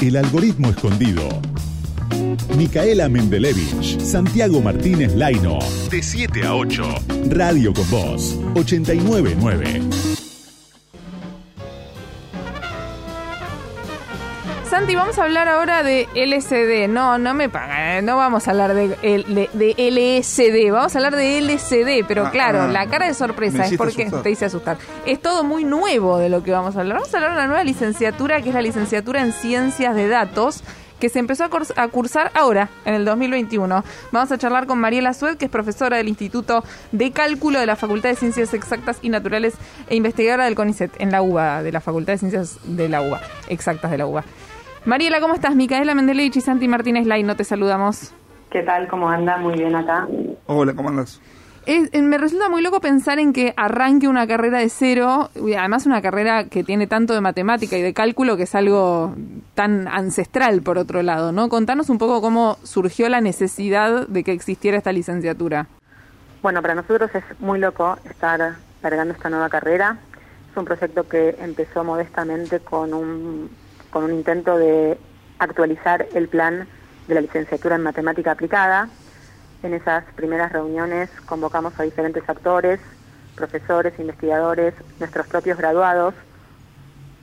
El algoritmo escondido. Micaela Mendelevich, Santiago Martínez Laino. De 7 a 8. Radio con Voz. 899. Santi, vamos a hablar ahora de LSD. No, no me pagan, eh, no vamos a hablar de, de, de LSD, vamos a hablar de LCD, pero Ah, claro, ah, la cara de sorpresa es porque asustar. te hice asustar. Es todo muy nuevo de lo que vamos a hablar. Vamos a hablar de una nueva licenciatura que es la licenciatura en Ciencias de Datos que se empezó a cursar ahora, en el 2021. Vamos a charlar con Mariela Sued, que es profesora del Instituto de Cálculo de la Facultad de Ciencias Exactas y Naturales e investigadora del CONICET, en la UBA, de la Facultad de Ciencias de la UBA, exactas de la UBA. Mariela, ¿cómo estás? Micaela Mendelevich y Santi Martínez Lai, no te saludamos. ¿Qué tal? ¿Cómo anda? Muy bien acá. Hola, ¿cómo andas? Es- eh, me resulta muy loco pensar en que arranque una carrera de cero, y además una carrera que tiene tanto de matemática y de cálculo que es algo tan ancestral por otro lado, ¿no? Contanos un poco cómo surgió la necesidad de que existiera esta licenciatura. Bueno, para nosotros es muy loco estar largando esta nueva carrera. Es un proyecto que empezó modestamente con un, con un intento de actualizar el plan de la licenciatura en matemática aplicada. En esas primeras reuniones convocamos a diferentes actores, profesores, investigadores, nuestros propios graduados.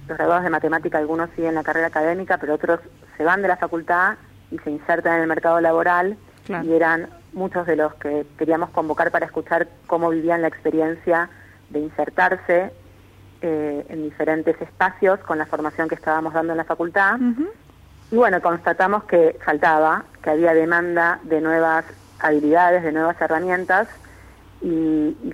Los graduados de matemática, algunos siguen la carrera académica, pero otros se van de la facultad y se insertan en el mercado laboral Claro. y eran muchos de los que queríamos convocar para escuchar cómo vivían la experiencia de insertarse eh, en diferentes espacios con la formación que estábamos dando en la facultad. Y bueno, constatamos que faltaba, que había demanda de nuevas habilidades, de nuevas herramientas y, y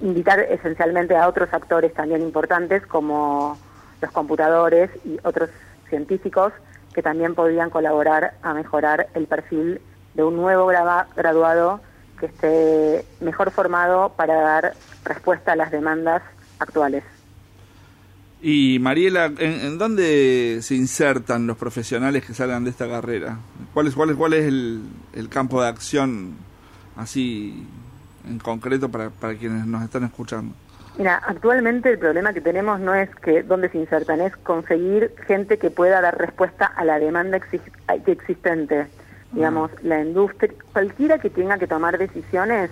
invitar esencialmente a otros actores también importantes como los computadores y otros científicos que también podían colaborar a mejorar el perfil de un nuevo graduado que esté mejor formado para dar respuesta a las demandas actuales. Y Mariela, ¿en, en dónde se insertan los profesionales que salgan de esta carrera? ¿Cuál es, cuál es, cuál es el, el campo de acción así en concreto para, para quienes nos están escuchando? Mira, actualmente el problema que tenemos no es que dónde se insertan, es conseguir gente que pueda dar respuesta a la demanda que existente. Digamos, la industria, cualquiera que tenga que tomar decisiones,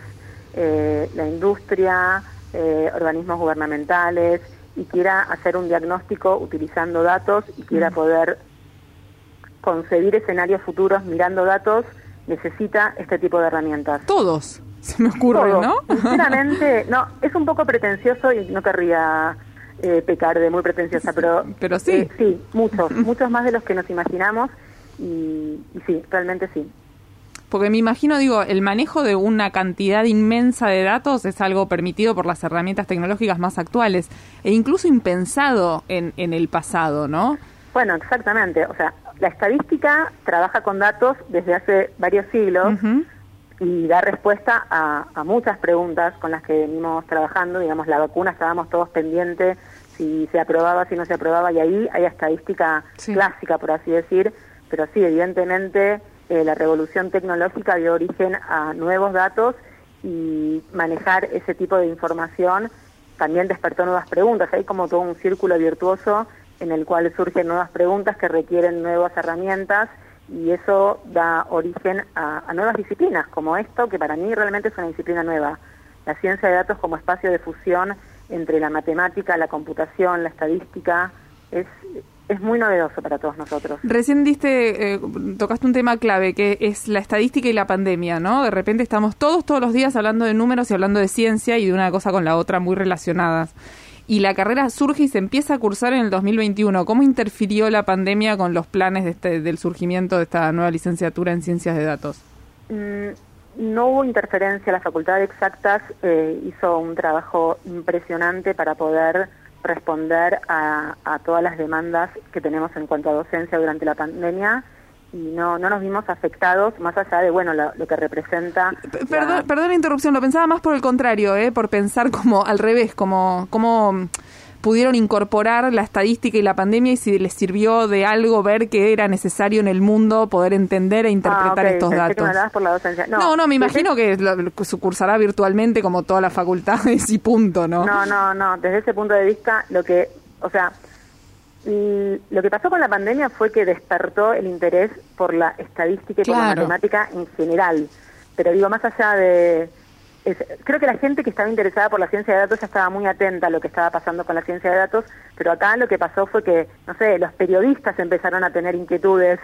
eh, la industria, eh, organismos gubernamentales, y quiera hacer un diagnóstico utilizando datos y quiera poder concebir escenarios futuros mirando datos, necesita este tipo de herramientas. Todos, se me ocurre. ¿no? Sinceramente, no, es un poco pretencioso y no querría eh, pecar de muy pretenciosa, pero... Pero sí. eh, sí, muchos, muchos más de los que nos imaginamos y, y sí, realmente sí. Porque me imagino, digo, el manejo de una cantidad inmensa de datos es algo permitido por las herramientas tecnológicas más actuales e incluso impensado en, en el pasado, ¿no? Bueno, exactamente. O sea, la estadística trabaja con datos desde hace varios siglos y da respuesta a, a muchas preguntas con las que venimos trabajando. Digamos, la vacuna estábamos todos pendientes si se aprobaba, si no se aprobaba, y ahí hay estadística Sí. clásica, por así decir. Pero sí, evidentemente, eh, la revolución tecnológica dio origen a nuevos datos y manejar ese tipo de información también despertó nuevas preguntas. Hay como todo un círculo virtuoso en el cual surgen nuevas preguntas que requieren nuevas herramientas y eso da origen a, a nuevas disciplinas, como esto, que para mí realmente es una disciplina nueva. La ciencia de datos como espacio de fusión entre la matemática, la computación, la estadística, es, es muy novedoso para todos nosotros. Recién diste, eh, tocaste un tema clave que es la estadística y la pandemia, ¿no? De repente estamos todos, todos los días hablando de números y hablando de ciencia y de una cosa con la otra muy relacionadas. Y la carrera surge y se empieza a cursar en el 2021. ¿Cómo interfirió la pandemia con los planes de este, del surgimiento de esta nueva licenciatura en ciencias de datos? Mm, no hubo interferencia, la Facultad de Exactas eh, hizo un trabajo impresionante para poder responder a, a todas las demandas que tenemos en cuanto a docencia durante la pandemia y no, no nos vimos afectados más allá de bueno lo, lo que representa P- la- Perdón, perdón la interrupción, lo pensaba más por el contrario, ¿eh? por pensar como al revés, como, como pudieron incorporar la estadística y la pandemia y si les sirvió de algo ver que era necesario en el mundo poder entender e interpretar Ah, estos pensé que me datos. hablabas por la docencia. No, no, me imagino que lo- cursará virtualmente como todas las facultades y punto, ¿no? No, no, no. Desde ese punto de vista, lo que, o sea, lo que pasó con la pandemia fue que despertó el interés por la estadística y por la matemática en general. Pero digo, más allá de... creo que la gente que estaba interesada por la ciencia de datos ya estaba muy atenta a lo que estaba pasando con la ciencia de datos, pero acá lo que pasó fue que, no sé, los periodistas empezaron a tener inquietudes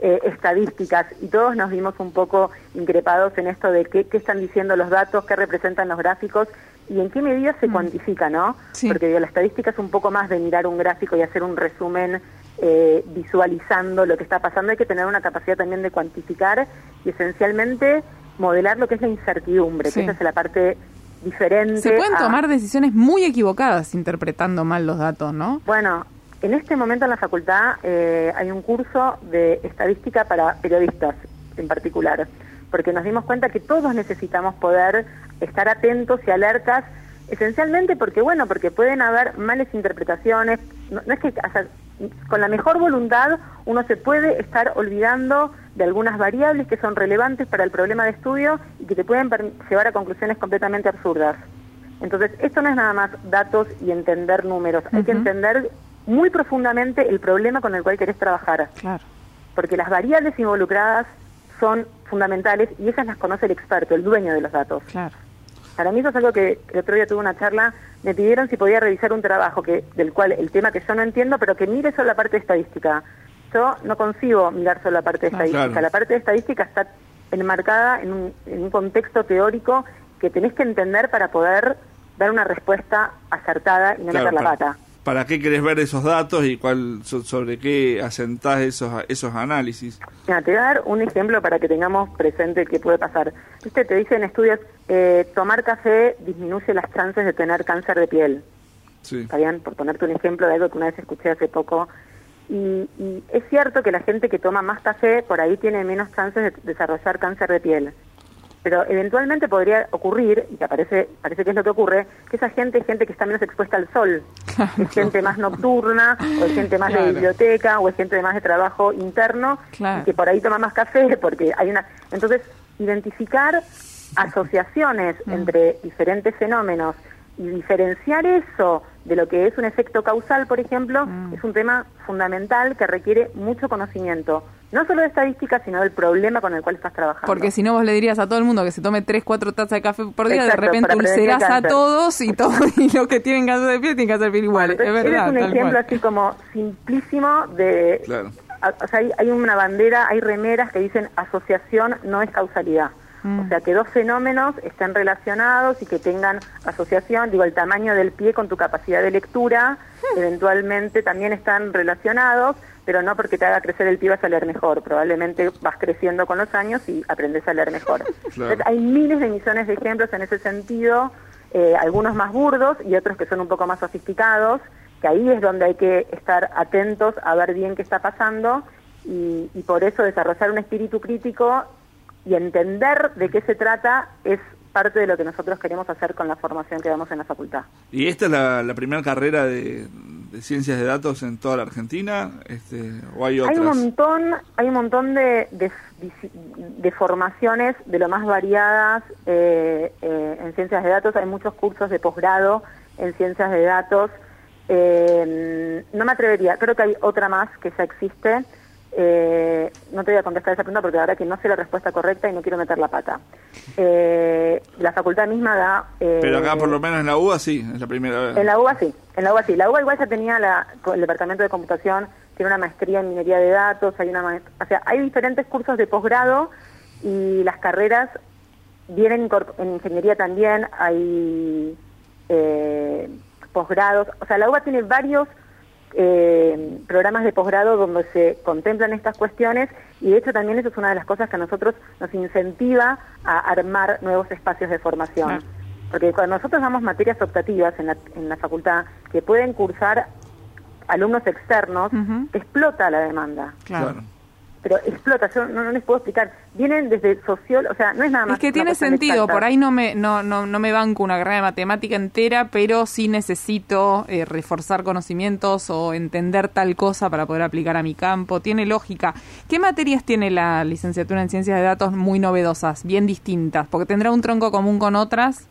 eh, estadísticas y todos nos vimos un poco increpados en esto de qué, qué están diciendo los datos, qué representan los gráficos y en qué medida se mm. cuantifica, ¿no? Porque la estadística es un poco más de mirar un gráfico y hacer un resumen eh, visualizando lo que está pasando. Hay que tener una capacidad también de cuantificar y esencialmente modelar lo que es la incertidumbre, que esa es la parte diferente. Se pueden tomar decisiones muy equivocadas interpretando mal los datos, ¿no? Bueno, en este momento en la facultad eh, hay un curso de estadística para periodistas en particular, porque nos dimos cuenta que todos necesitamos poder estar atentos y alertas, esencialmente porque, bueno, porque pueden haber males interpretaciones, no, es que con la mejor voluntad uno se puede estar olvidando de algunas variables que son relevantes para el problema de estudio y que te pueden llevar a conclusiones completamente absurdas. Entonces, esto no es nada más datos y entender números, hay que entender muy profundamente el problema con el cual querés trabajar. Claro. Porque las variables involucradas son fundamentales y esas las conoce el experto, el dueño de los datos. Claro. Para mí eso es algo que el otro día tuve una charla, me pidieron si podía revisar un trabajo que del cual el tema que yo no entiendo, pero que mire solo la parte estadística. Yo no consigo mirar solo la parte ah, estadística. La parte de estadística está enmarcada en un, en un contexto teórico que tenés que entender para poder dar una respuesta acertada y no meter la pata para qué querés ver esos datos y cuál sobre qué asentás esos esos análisis. Mira, te voy a dar un ejemplo para que tengamos presente qué puede pasar. Viste, te dicen estudios, eh, tomar café disminuye las chances de tener cáncer de piel. Sí. ¿Está bien? Por ponerte un ejemplo de algo que una vez escuché hace poco. Y, y es cierto que la gente que toma más café por ahí tiene menos chances de desarrollar cáncer de piel pero eventualmente podría ocurrir, y que parece, parece que es lo que ocurre, que esa gente es gente que está menos expuesta al sol, es gente más nocturna, o es gente más de biblioteca, o es gente más de trabajo interno, y que por ahí toma más café, porque hay una... Entonces, identificar asociaciones mm. entre diferentes fenómenos y diferenciar eso de lo que es un efecto causal, por ejemplo, mm. es un tema fundamental que requiere mucho conocimiento no solo de estadística, sino del problema con el cual estás trabajando. Porque si no, vos le dirías a todo el mundo que se tome 3, 4 tazas de café por día, de repente ulcerás a todos y, todo, y los que tienen cáncer de piel tienen que hacer piel igual. es verdad. Es un ejemplo así como simplísimo de... o sea, hay, una bandera, hay remeras que dicen asociación no es causalidad. Mm. O sea, que dos fenómenos estén relacionados y que tengan asociación, digo, el tamaño del pie con tu capacidad de lectura, eventualmente también están relacionados, pero no porque te haga crecer el pie vas a leer mejor, probablemente vas creciendo con los años y aprendes a leer mejor. hay miles de millones de ejemplos en ese sentido, eh, algunos más burdos y otros que son un poco más sofisticados, que ahí es donde hay que estar atentos a ver bien qué está pasando y, y por eso desarrollar un espíritu crítico y entender de qué se trata es parte de lo que nosotros queremos hacer con la formación que damos en la facultad. ¿Y esta es la primera carrera de, de ciencias de datos en toda la Argentina? Este, ¿O hay otras? Hay un montón, hay un montón de, de, formaciones de lo más variadas eh, eh, en ciencias de datos. Hay muchos cursos de posgrado en ciencias de datos. Eh, no me atrevería, creo que hay otra más que ya existe, eh, no te voy a contestar esa pregunta porque la verdad que no sé la respuesta correcta y no quiero meter la pata. Eh, la facultad misma da... Eh, Pero acá por lo menos en la UBA sí, es la primera vez. En la UBA sí, en la UBA sí. La UBA igual ya tenía la, el departamento de computación, tiene una maestría en minería de datos, hay una o sea, hay diferentes cursos de posgrado y las carreras vienen en ingeniería también, hay eh, posgrados, o sea, la UBA tiene varios eh, programas de posgrado donde se contemplan estas cuestiones y de hecho también eso es una de las cosas que a nosotros nos incentiva a armar nuevos espacios de formación. Porque cuando nosotros damos materias optativas en la, en la facultad que pueden cursar alumnos externos, explota la demanda. Claro pero explota, yo no, les puedo explicar. Vienen desde sociólogo, o sea, no es nada más. Es que tiene sentido, por ahí no me, no, no, no me banco una carrera de matemática entera, pero sí necesito eh, reforzar conocimientos o entender tal cosa para poder aplicar a mi campo. Tiene lógica. ¿Qué materias tiene la licenciatura en ciencias de datos muy novedosas, bien distintas? Porque tendrá un tronco común con otras.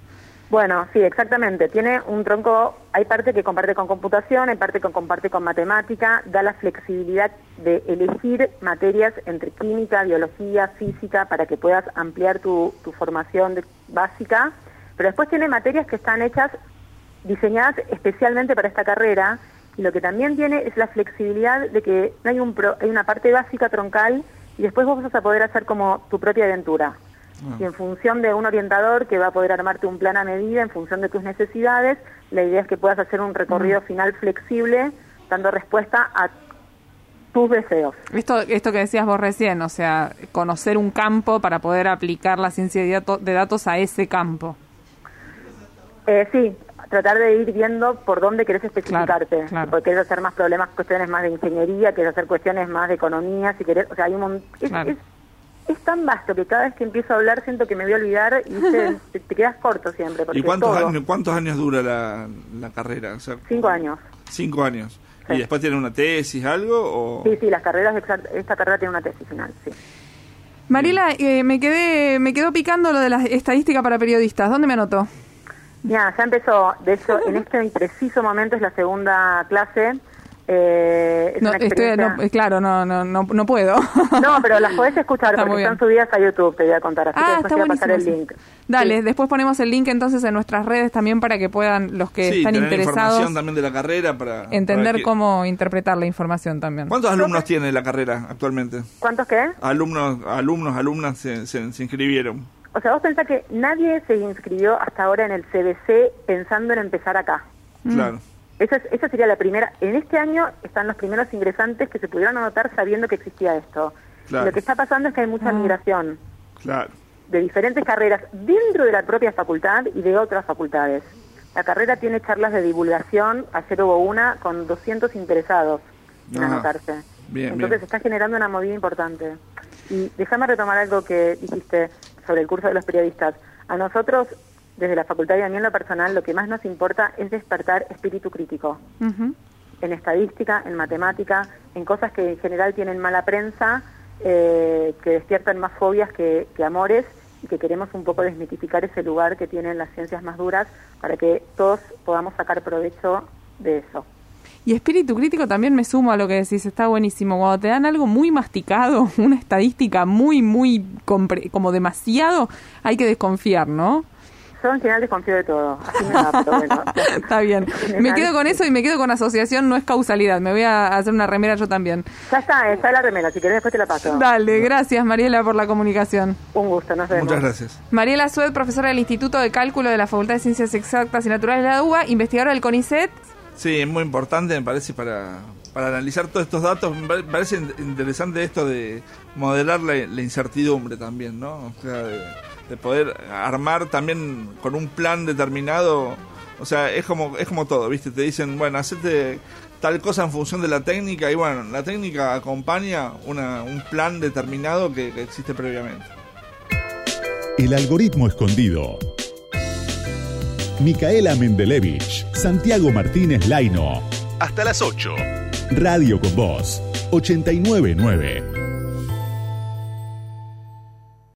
Bueno, sí, exactamente. Tiene un tronco, hay parte que comparte con computación, hay parte que comparte con matemática, da la flexibilidad de elegir materias entre química, biología, física, para que puedas ampliar tu, tu formación básica, pero después tiene materias que están hechas, diseñadas especialmente para esta carrera, y lo que también tiene es la flexibilidad de que hay, un hay una parte básica troncal y después vos vas a poder hacer como tu propia aventura. Y en función de un orientador que va a poder armarte un plan a medida, en función de tus necesidades, la idea es que puedas hacer un recorrido final flexible, dando respuesta a tus deseos. Esto, esto que decías vos recién, o sea, conocer un campo para poder aplicar la ciencia de, datos a ese campo. Eh, sí, tratar de ir viendo por dónde querés especificarte. Porque querés hacer más problemas, cuestiones más de ingeniería, querés hacer cuestiones más de economía, si querés, o sea, hay un montón es tan vasto que cada vez que empiezo a hablar siento que me voy a olvidar y te, quedas corto siempre. ¿Y cuántos años, cuántos años dura la, carrera? cinco años. Cinco años. ¿Y después tiene una tesis, algo? O... Sí, sí, las carreras, esta carrera tiene una tesis final, sí. Mariela, eh, me quedé, me quedó picando lo de la estadística para periodistas. ¿Dónde me anotó? Ya, ya empezó. De hecho, en este preciso momento es la segunda clase eh, no, eh, claro, no, no, no, puedo. No, pero las podés escuchar porque están subidas a YouTube, te voy a contar. Así ah, que después voy a pasar el link. Dale, después ponemos el link entonces en nuestras redes también para que puedan los que están interesados. también de la carrera para entender cómo interpretar la información también. ¿Cuántos alumnos tiene la carrera actualmente? ¿Cuántos qué? Alumnos, alumnos, alumnas se, se inscribieron. O sea, vos pensás que nadie se inscribió hasta ahora en el CBC pensando en empezar acá. Claro. Esa, esa sería la primera. En este año están los primeros ingresantes que se pudieron anotar sabiendo que existía esto. Lo que está pasando es que hay mucha ah. migración de diferentes carreras dentro de la propia facultad y de otras facultades. La carrera tiene charlas de divulgación, ayer hubo una con 200 interesados en anotarse. Entonces está generando una movida importante. Y déjame retomar algo que dijiste sobre el curso de los periodistas. A nosotros desde la facultad y a mí en lo personal, lo que más nos importa es despertar espíritu crítico. En estadística, en matemática, en cosas que en general tienen mala prensa, eh, que despiertan más fobias que, amores y que queremos un poco desmitificar ese lugar que tienen las ciencias más duras para que todos podamos sacar provecho de eso. Y espíritu crítico también me sumo a lo que decís, está buenísimo. Cuando te dan algo muy masticado, una estadística muy, muy como demasiado, hay que desconfiar, ¿no? Yo en general desconfío de todo. Así me da, pero bueno. Está bien. Me quedo con eso y me quedo con asociación, no es causalidad. Me voy a hacer una remera yo también. Ya está, está la remera. Si querés, después te la paso. Dale, gracias Mariela por la comunicación. Un gusto, nos vemos. Muchas gracias. Mariela Sued, profesora del Instituto de Cálculo de la Facultad de Ciencias Exactas y Naturales de la UBA, investigadora del CONICET. Sí, es muy importante, me parece, para, para analizar todos estos datos. Me parece interesante esto de modelar la, la incertidumbre también, ¿no? O sea, de de poder armar también con un plan determinado. O sea, es como, es como todo, ¿viste? Te dicen, bueno, hacete tal cosa en función de la técnica y bueno, la técnica acompaña una, un plan determinado que, que existe previamente. El algoritmo escondido. Micaela Mendelevich, Santiago Martínez Laino. Hasta las 8. Radio con Voz, 899.